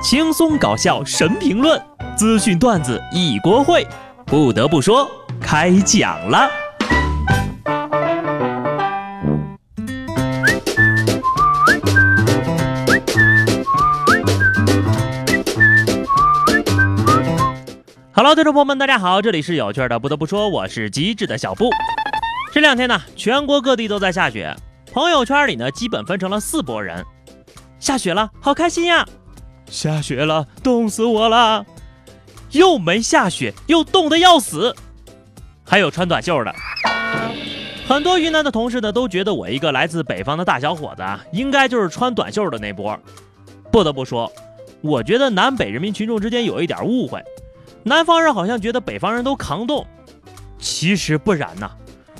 轻松搞笑神评论，资讯段子一锅烩。不得不说，开讲了。Hello，听众朋友们，大家好，这里是有趣的。不得不说，我是机智的小布。这两天呢，全国各地都在下雪，朋友圈里呢，基本分成了四拨人。下雪了，好开心呀！下雪了，冻死我了！又没下雪，又冻得要死。还有穿短袖的，很多云南的同事呢，都觉得我一个来自北方的大小伙子啊，应该就是穿短袖的那波。不得不说，我觉得南北人民群众之间有一点误会，南方人好像觉得北方人都扛冻，其实不然呐，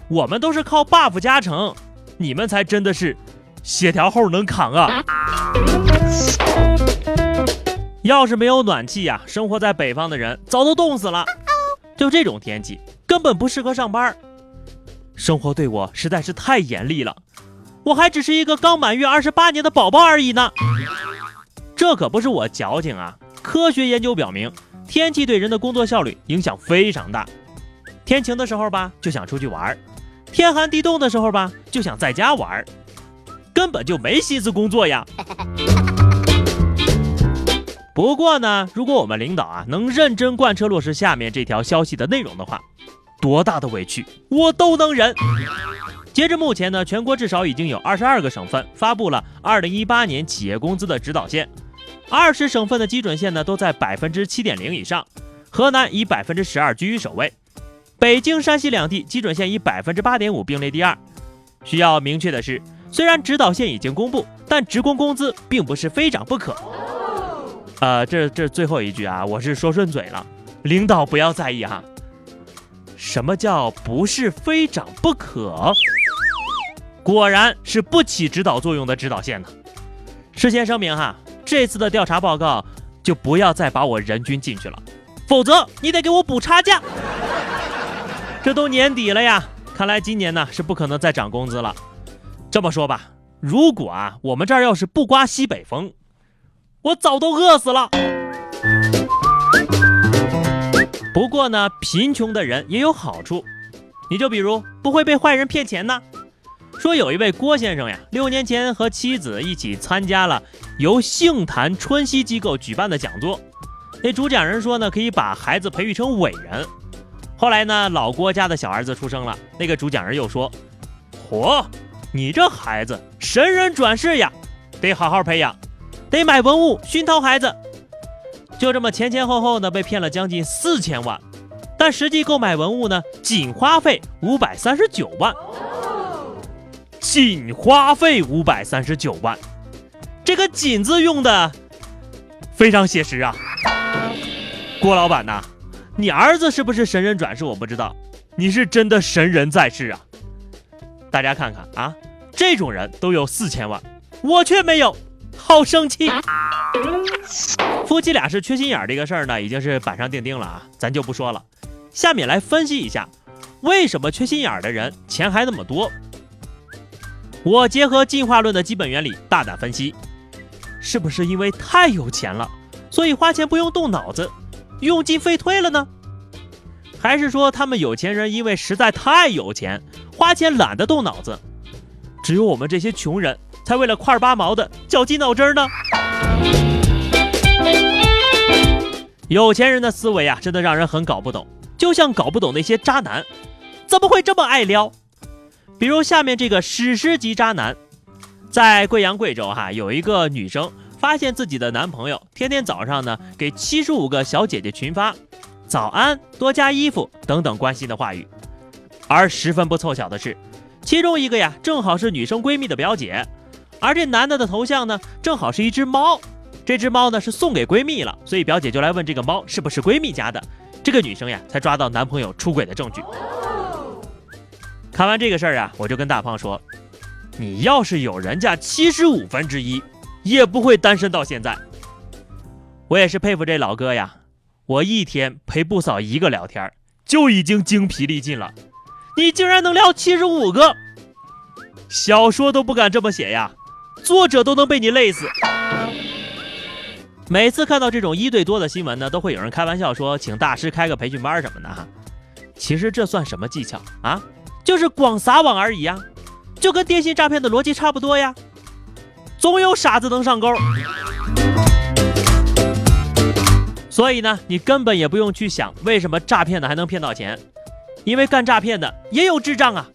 我们都是靠 buff 加成，你们才真的是血条后能扛啊！要是没有暖气呀，生活在北方的人早都冻死了。就这种天气，根本不适合上班。生活对我实在是太严厉了，我还只是一个刚满月二十八年的宝宝而已呢。这可不是我矫情啊！科学研究表明，天气对人的工作效率影响非常大。天晴的时候吧，就想出去玩；天寒地冻的时候吧，就想在家玩，根本就没心思工作呀。不过呢，如果我们领导啊能认真贯彻落实下面这条消息的内容的话，多大的委屈我都能忍。截至目前呢，全国至少已经有二十二个省份发布了二零一八年企业工资的指导线，二十省份的基准线呢都在百分之七点零以上，河南以百分之十二居于首位，北京、山西两地基准线以百分之八点五并列第二。需要明确的是，虽然指导线已经公布，但职工工资并不是非涨不可。呃，这这最后一句啊，我是说顺嘴了，领导不要在意哈。什么叫不是非涨不可？果然是不起指导作用的指导线呢。事先声明哈，这次的调查报告就不要再把我人均进去了，否则你得给我补差价。这都年底了呀，看来今年呢是不可能再涨工资了。这么说吧，如果啊我们这儿要是不刮西北风。我早都饿死了。不过呢，贫穷的人也有好处，你就比如不会被坏人骗钱呢。说有一位郭先生呀，六年前和妻子一起参加了由杏坛春熙机构举办的讲座，那主讲人说呢，可以把孩子培育成伟人。后来呢，老郭家的小儿子出生了，那个主讲人又说：“嚯，你这孩子神人转世呀，得好好培养。”得买文物熏陶孩子，就这么前前后后呢被骗了将近四千万，但实际购买文物呢仅花费五百三十九万，仅花费五百三十九万，这个“仅”字用的非常写实啊！郭老板呐，你儿子是不是神人转世我不知道，你是真的神人在世啊！大家看看啊，这种人都有四千万，我却没有。好生气！夫妻俩是缺心眼儿这个事儿呢，已经是板上钉钉了啊，咱就不说了。下面来分析一下，为什么缺心眼儿的人钱还那么多？我结合进化论的基本原理大胆分析，是不是因为太有钱了，所以花钱不用动脑子，用进废退了呢？还是说他们有钱人因为实在太有钱，花钱懒得动脑子，只有我们这些穷人？才为了块八毛的绞尽脑汁呢！有钱人的思维啊，真的让人很搞不懂，就像搞不懂那些渣男怎么会这么爱撩。比如下面这个史诗级渣男，在贵阳贵州哈，有一个女生发现自己的男朋友天天早上呢给七十五个小姐姐群发“早安，多加衣服”等等关心的话语，而十分不凑巧的是，其中一个呀正好是女生闺蜜的表姐。而这男的的头像呢，正好是一只猫，这只猫呢是送给闺蜜了，所以表姐就来问这个猫是不是闺蜜家的，这个女生呀才抓到男朋友出轨的证据。看完这个事儿啊，我就跟大胖说，你要是有人家七十五分之一，也不会单身到现在。我也是佩服这老哥呀，我一天陪不嫂一个聊天，就已经精疲力尽了，你竟然能聊七十五个，小说都不敢这么写呀。作者都能被你累死。每次看到这种一对多的新闻呢，都会有人开玩笑说，请大师开个培训班什么的哈。其实这算什么技巧啊？就是广撒网而已呀，就跟电信诈骗的逻辑差不多呀。总有傻子能上钩，所以呢，你根本也不用去想为什么诈骗的还能骗到钱，因为干诈骗的也有智障啊。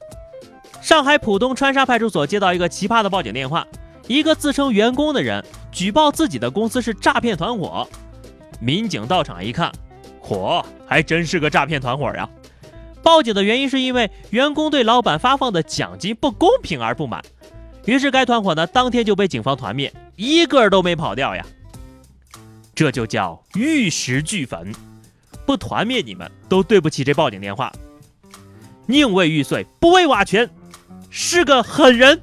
上海浦东川沙派出所接到一个奇葩的报警电话，一个自称员工的人举报自己的公司是诈骗团伙，民警到场一看，嚯，还真是个诈骗团伙呀。报警的原因是因为员工对老板发放的奖金不公平而不满。于是该团伙呢，当天就被警方团灭，一个都没跑掉呀。这就叫玉石俱焚，不团灭你们都对不起这报警电话。宁为玉碎，不为瓦全，是个狠人。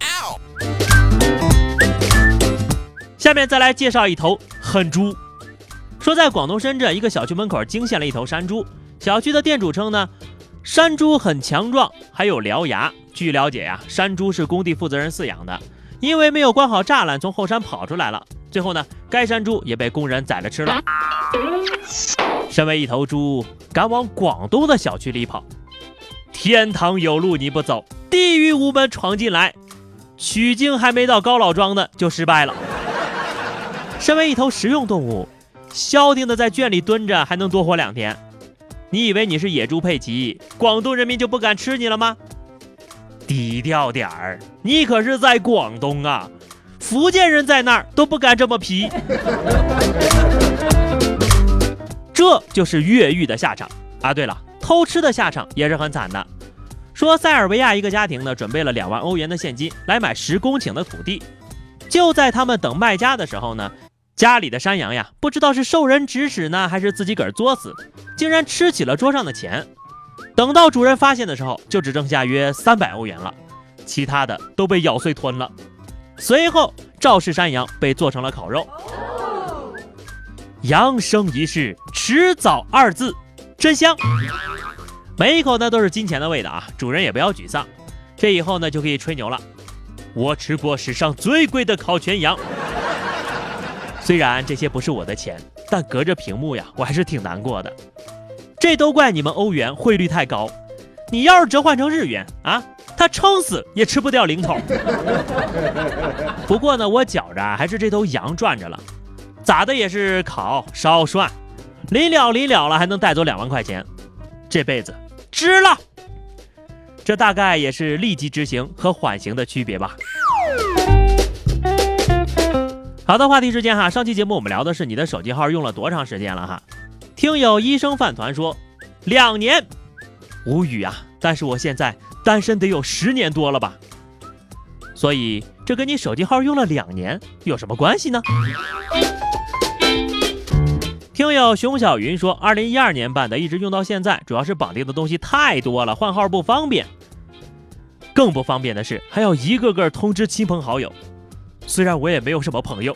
下面再来介绍一头狠猪。说在广东深圳一个小区门口惊现了一头山猪，小区的店主称呢，山猪很强壮，还有獠牙。据了解呀，山猪是工地负责人饲养的，因为没有关好栅栏，从后山跑出来了。最后呢，该山猪也被工人宰了吃了。身为一头猪，敢往广东的小区里跑，天堂有路你不走，地狱无门闯进来，取经还没到高老庄呢，就失败了。身为一头食用动物，消停的在圈里蹲着，还能多活两天。你以为你是野猪佩奇，广东人民就不敢吃你了吗？低调点儿，你可是在广东啊，福建人在那儿都不敢这么皮。这就是越狱的下场啊！对了，偷吃的下场也是很惨的。说塞尔维亚一个家庭呢，准备了两万欧元的现金来买十公顷的土地，就在他们等卖家的时候呢，家里的山羊呀，不知道是受人指使呢，还是自己个儿作死，竟然吃起了桌上的钱。等到主人发现的时候，就只剩下约三百欧元了，其他的都被咬碎吞了。随后，赵氏山羊被做成了烤肉。羊生一世，迟早二字，真香。每一口呢都是金钱的味道啊！主人也不要沮丧，这以后呢就可以吹牛了。我吃过史上最贵的烤全羊。虽然这些不是我的钱，但隔着屏幕呀，我还是挺难过的。这都怪你们欧元汇率太高，你要是折换成日元啊，他撑死也吃不掉零头。不过呢，我觉着还是这头羊赚着了，咋的也是烤烧涮，临了临了了还能带走两万块钱，这辈子值了。这大概也是立即执行和缓刑的区别吧。好的，话题时间哈，上期节目我们聊的是你的手机号用了多长时间了哈。听友医生饭团说，两年，无语啊！但是我现在单身得有十年多了吧，所以这跟你手机号用了两年有什么关系呢？听友熊小云说，二零一二年办的，一直用到现在，主要是绑定的东西太多了，换号不方便。更不方便的是，还要一个个通知亲朋好友，虽然我也没有什么朋友。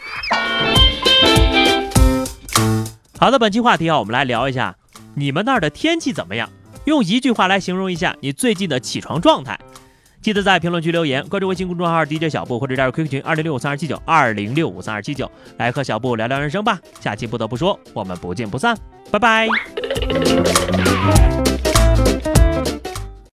好的，本期话题啊，我们来聊一下你们那儿的天气怎么样？用一句话来形容一下你最近的起床状态。记得在评论区留言，关注微信公众号 DJ 小布或者加入 QQ 群二零六五三二七九二零六五三二七九，来和小布聊聊人生吧。下期不得不说，我们不见不散，拜拜。